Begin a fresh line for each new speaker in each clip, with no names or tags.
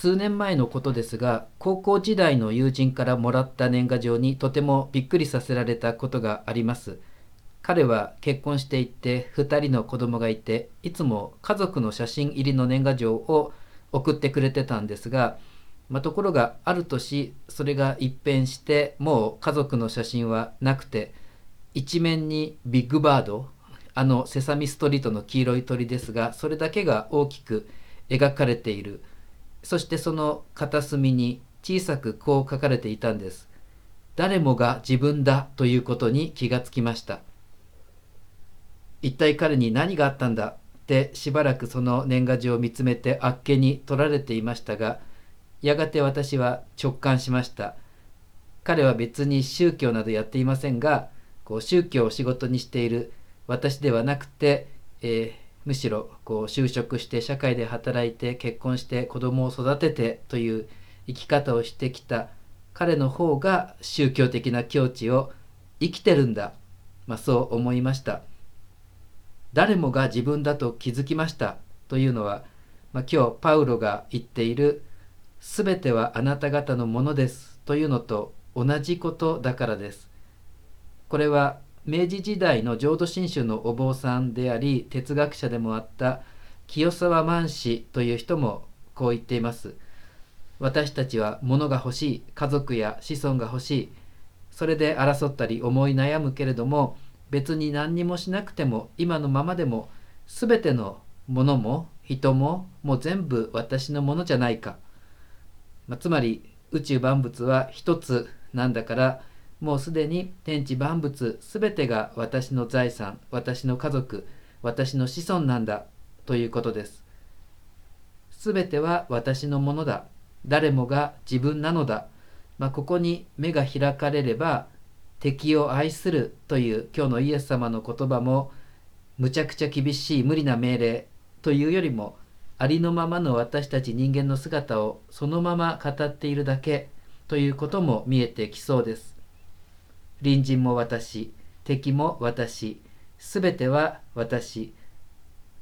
数年前のことですが高校時代の友人からもらった年賀状にとてもびっくりさせられたことがあります。彼は結婚していて2人の子供がいていつも家族の写真入りの年賀状を送ってくれてたんですが、まあ、ところがある年それが一変してもう家族の写真はなくて一面にビッグバードあのセサミストリートの黄色い鳥ですがそれだけが大きく描かれている。そしてその片隅に小さくこう書かれていたんです。誰もが自分だということに気がつきました。一体彼に何があったんだってしばらくその年賀状を見つめてあっけに取られていましたがやがて私は直感しました。彼は別に宗教などやっていませんがこう宗教を仕事にしている私ではなくて、えー、むしろこう就職して社会で働いて結婚して子供を育ててという生き方をしてきた彼の方が宗教的な境地を生きてるんだ、まあ、そう思いました。誰もが自分だと気づきましたというのは、まあ、今日パウロが言っている「すべてはあなた方のものです」というのと同じことだからです。これは明治時代の浄土真宗のお坊さんであり哲学者でもあった清沢万氏という人もこう言っています。私たちは物が欲しい家族や子孫が欲しいそれで争ったり思い悩むけれども別に何にもしなくても今のままでも全てのものも人ももう全部私のものじゃないか、まあ、つまり宇宙万物は一つなんだからもうすでに天地万物全てが私の財産私の家族私の子孫なんだということです。全ては私のものだ。誰もが自分なのだ、まあ、ここに目が開かれれば敵を愛するという今日のイエス様の言葉もむちゃくちゃ厳しい無理な命令というよりもありのままの私たち人間の姿をそのまま語っているだけということも見えてきそうです。隣人も私、敵も私、すべては私。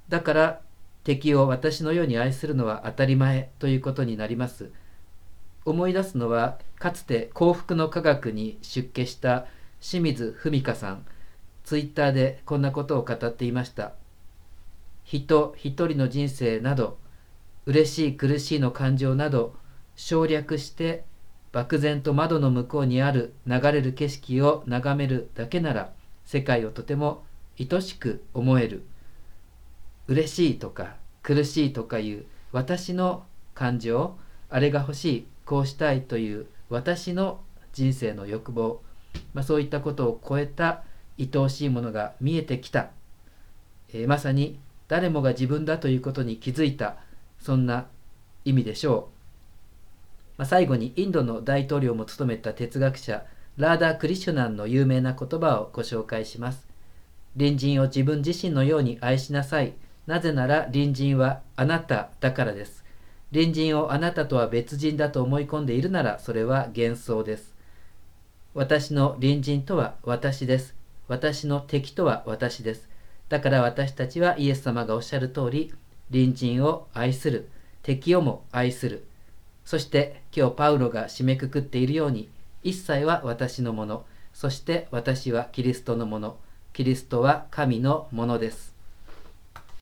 だから敵を私のように愛するのは当たり前ということになります。思い出すのはかつて幸福の科学に出家した清水文香さんツイッターでこんなことを語っていました人一人の人生など嬉しい苦しいの感情など省略して漠然と窓の向こうにある流れる景色を眺めるだけなら世界をとても愛しく思える。嬉しいとか苦しいとかいう私の感情あれが欲しいこうしたいという私の人生の欲望、まあ、そういったことを超えた愛おしいものが見えてきた、えー、まさに誰もが自分だということに気づいた。そんな意味でしょう、まあ、最後にインドの大統領も務めた哲学者ラーダー・クリシュナンの有名な言葉をご紹介します隣人を自分自身のように愛しなさいなぜなら隣人はあなただからです隣人をあなたとは別人だと思い込んでいるならそれは幻想です。私の隣人とは私です。私の敵とは私です。だから私たちはイエス様がおっしゃる通り、隣人を愛する、敵をも愛する。そして今日パウロが締めくくっているように、一切は私のもの、そして私はキリストのもの、キリストは神のものです。